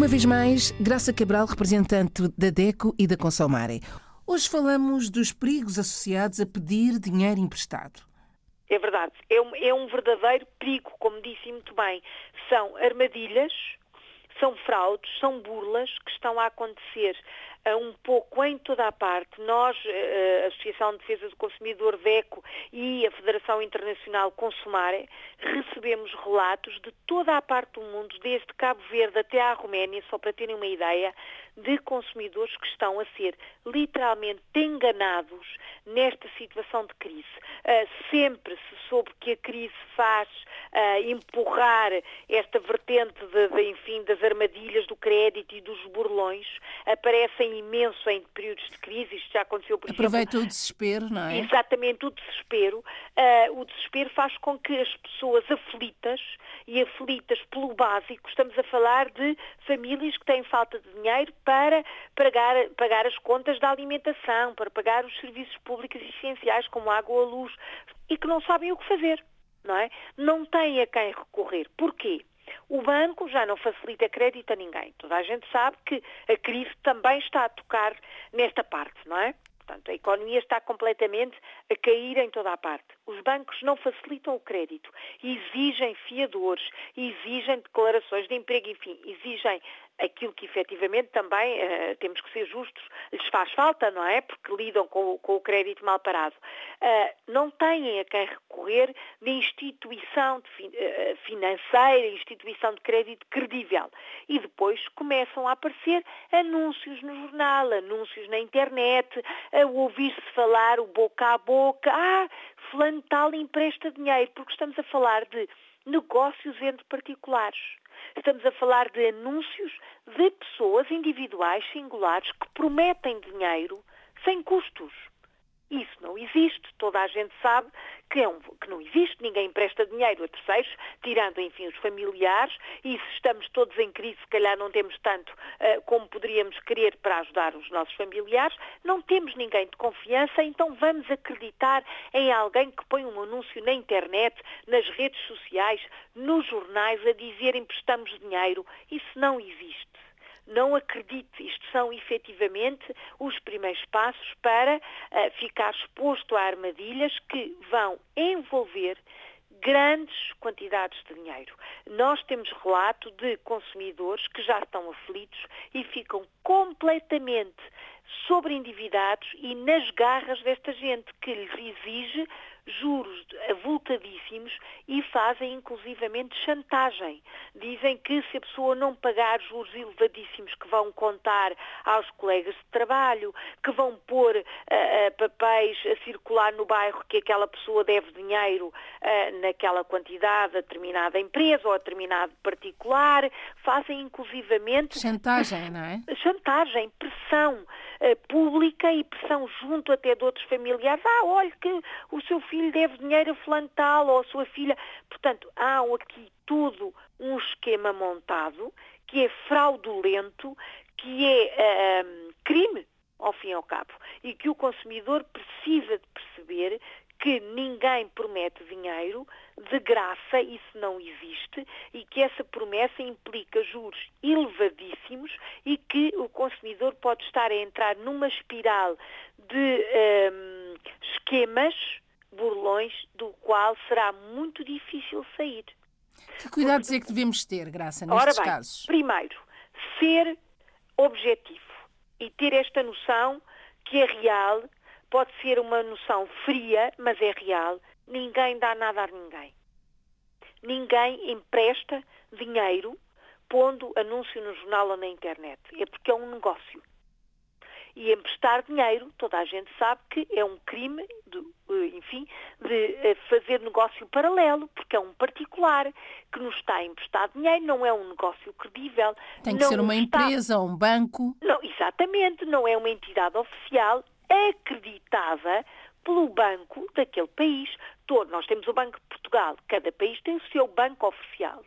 Uma vez mais, Graça Cabral, representante da DECO e da Consalmare. Hoje falamos dos perigos associados a pedir dinheiro emprestado. É verdade. É um, é um verdadeiro perigo, como disse muito bem. São armadilhas, são fraudes, são burlas que estão a acontecer um pouco em toda a parte. Nós, uh, a Associação de Defesa do Consumidor DECO e a Federação Internacional Consumare, recebemos relatos de toda a parte do mundo, desde Cabo Verde até à Roménia, só para terem uma ideia, de consumidores que estão a ser literalmente enganados nesta situação de crise. Uh, sempre se soube que a crise faz empurrar esta vertente de, de, enfim, das armadilhas do crédito e dos burlões, aparecem imenso em períodos de crise, isto já aconteceu por Aproveita exemplo, o desespero, não é? Exatamente, o desespero. Uh, o desespero faz com que as pessoas aflitas, e aflitas pelo básico, estamos a falar de famílias que têm falta de dinheiro para pagar, pagar as contas da alimentação, para pagar os serviços públicos essenciais como água ou luz, e que não sabem o que fazer, não é? Não têm a quem recorrer. Porquê? O banco já não facilita crédito a ninguém. Toda a gente sabe que a crise também está a tocar nesta parte, não é? Portanto, a economia está completamente a cair em toda a parte. Os bancos não facilitam o crédito, exigem fiadores, exigem declarações de emprego, enfim, exigem aquilo que efetivamente também, uh, temos que ser justos, lhes faz falta, não é? Porque lidam com, com o crédito mal parado. Uh, não têm a quem recorrer de instituição de fi, uh, financeira, instituição de crédito credível. E depois começam a aparecer anúncios no jornal, anúncios na internet, a ouvir-se falar o boca a boca, ah, fulano tal empresta dinheiro, porque estamos a falar de negócios entre particulares. Estamos a falar de anúncios de pessoas individuais, singulares, que prometem dinheiro sem custos. Isso não existe. Toda a gente sabe que, é um, que, não existe. Ninguém empresta dinheiro a terceiros, tirando, enfim, os familiares. E se estamos todos em crise, se calhar não temos tanto uh, como poderíamos querer para ajudar os nossos familiares. Não temos ninguém de confiança, então vamos acreditar em alguém que põe um anúncio na internet, nas redes sociais, nos jornais, a dizer emprestamos dinheiro. Isso não existe não acredite. Isto são efetivamente os primeiros passos para uh, ficar exposto a armadilhas que vão envolver grandes quantidades de dinheiro. Nós temos relato de consumidores que já estão aflitos e ficam completamente sobreendividados e nas garras desta gente que lhes exige juros avultadíssimos e fazem inclusivamente chantagem. Dizem que se a pessoa não pagar juros elevadíssimos que vão contar aos colegas de trabalho, que vão pôr uh, uh, papéis a circular no bairro que aquela pessoa deve dinheiro uh, naquela quantidade a determinada empresa ou a determinado particular, fazem inclusivamente... Chantagem, não é? Chantagem, pressão pública e pressão junto até de outros familiares. Ah, olha que o seu filho deve dinheiro a fulano tal ou a sua filha. Portanto, há aqui tudo um esquema montado que é fraudulento, que é uh, crime, ao fim e ao cabo, e que o consumidor precisa de perceber que ninguém promete dinheiro de graça, isso não existe, e que essa promessa implica juros elevadíssimos e que o consumidor pode estar a entrar numa espiral de um, esquemas, burlões, do qual será muito difícil sair. Que cuidados Porque, é que devemos ter, Graça, nestes ora bem, casos? Primeiro, ser objetivo e ter esta noção que é real pode ser uma noção fria, mas é real. Ninguém dá nada a ninguém. Ninguém empresta dinheiro pondo anúncio no jornal ou na internet. É porque é um negócio. E emprestar dinheiro, toda a gente sabe que é um crime, de, eh, enfim, de eh, fazer negócio paralelo, porque é um particular que nos está a emprestar dinheiro, não é um negócio credível. Tem que ser uma está... empresa ou um banco. Não, exatamente, não é uma entidade oficial, acreditada pelo banco daquele país. Todo, nós temos o Banco de Portugal, cada país tem o seu banco oficial.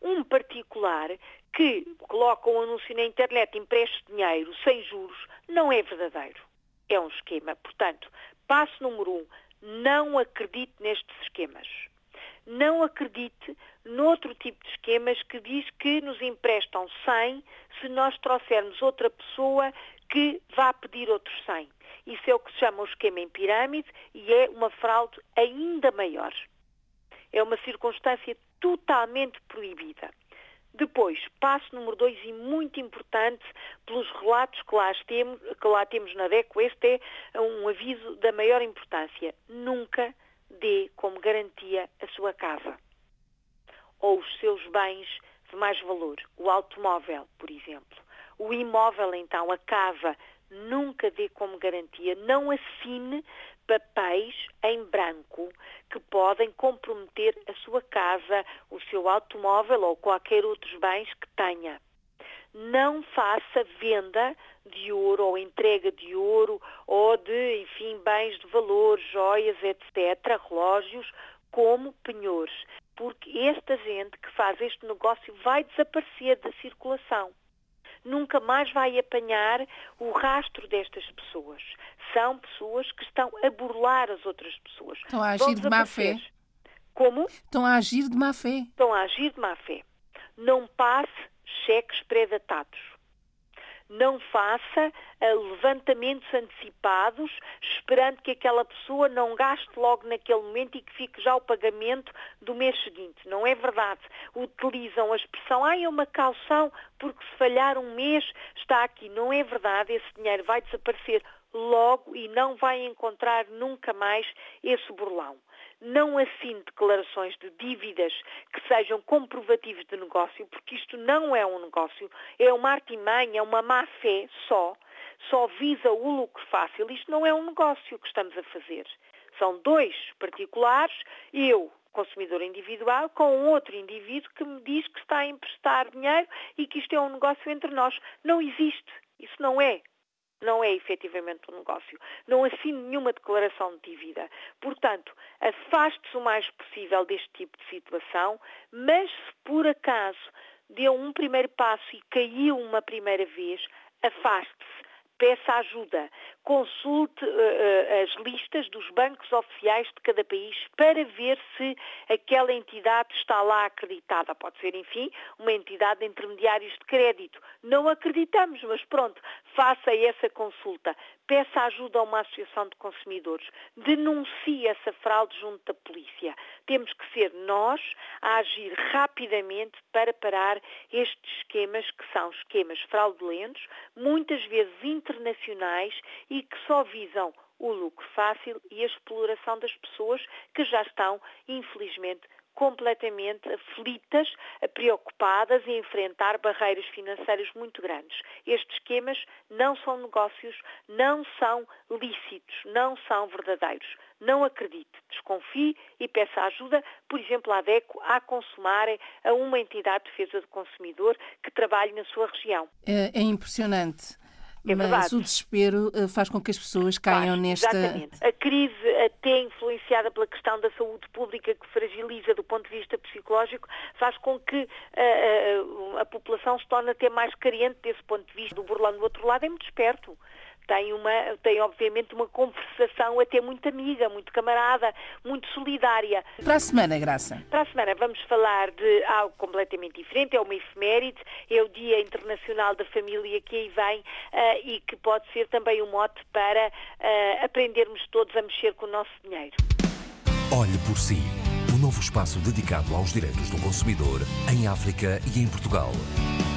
Um particular que coloca um anúncio na internet, empreste dinheiro sem juros, não é verdadeiro. É um esquema. Portanto, passo número um, não acredite nestes esquemas. não acredite noutro tipo de esquemas que diz que nos emprestam 100 se nós trouxermos outra pessoa que vá pedir outros 100. Isso é o que se chama o esquema em pirâmide e é uma fraude ainda maior. É uma circunstância totalmente proibida. Depois, passo número dois e muito importante, pelos relatos que lá, temos, que lá temos na DECO, este é um aviso da maior importância. Nunca dê como garantia a sua casa ou os seus bens de mais valor, o automóvel, por exemplo. O imóvel, então, a casa, nunca dê como garantia, não assine papéis em branco que podem comprometer a sua casa, o seu automóvel ou qualquer outros bens que tenha. Não faça venda de ouro ou entrega de ouro ou de, enfim, bens de valor, joias, etc., relógios, como penhores, porque esta gente que faz este negócio vai desaparecer da circulação nunca mais vai apanhar o rastro destas pessoas. São pessoas que estão a burlar as outras pessoas. Estão a agir de má fé. Como? Estão a agir de má fé. Estão a agir de má fé. Não passe cheques pré-datados não faça uh, levantamentos antecipados, esperando que aquela pessoa não gaste logo naquele momento e que fique já o pagamento do mês seguinte. Não é verdade. Utilizam a expressão, ah, é uma calção, porque se falhar um mês está aqui. Não é verdade. Esse dinheiro vai desaparecer logo e não vai encontrar nunca mais esse burlão não assine declarações de dívidas que sejam comprovativos de negócio, porque isto não é um negócio, é uma artimanha, é uma má-fé só, só visa o lucro fácil. Isto não é um negócio que estamos a fazer. São dois particulares, eu, consumidor individual, com outro indivíduo que me diz que está a emprestar dinheiro e que isto é um negócio entre nós. Não existe. Isso não é não é efetivamente um negócio. Não assine nenhuma declaração de dívida. Portanto, afaste-se o mais possível deste tipo de situação, mas se por acaso deu um primeiro passo e caiu uma primeira vez, afaste-se peça ajuda, consulte uh, as listas dos bancos oficiais de cada país para ver se aquela entidade está lá acreditada. Pode ser, enfim, uma entidade de intermediários de crédito. Não acreditamos, mas pronto, faça essa consulta. Peça ajuda a uma associação de consumidores. Denuncie essa fraude junto da polícia. Temos que ser nós a agir rapidamente para parar estes esquemas que são esquemas fraudulentos, muitas vezes internacionais e que só visam o lucro fácil e a exploração das pessoas que já estão, infelizmente, completamente aflitas, preocupadas em enfrentar barreiras financeiras muito grandes. Estes esquemas não são negócios, não são lícitos, não são verdadeiros. Não acredite, desconfie e peça ajuda, por exemplo, à DECO, a consumarem a uma entidade de defesa do consumidor que trabalhe na sua região. É, é impressionante. É Mas verdade. o desespero eh, faz com que as pessoas caiam Faz, nesta. Exatamente. A crise, até influenciada pela questão da saúde pública, que fragiliza do ponto de vista psicológico, faz com que a, a, a população se torne até mais carente desse ponto de vista. O Burlão, do outro lado, é muito esperto tem, uma, tem obviamente uma conversação até muito amiga, muito camarada, muito solidária. Para a semana, Graça. Para a semana vamos falar de algo completamente diferente, é uma efeméride, é o Dia Internacional da Família que aí vem uh, e que pode ser também um mote para uh, aprendermos todos a mexer com o nosso dinheiro. Olhe por si. O novo espaço dedicado aos direitos do consumidor em África e em Portugal.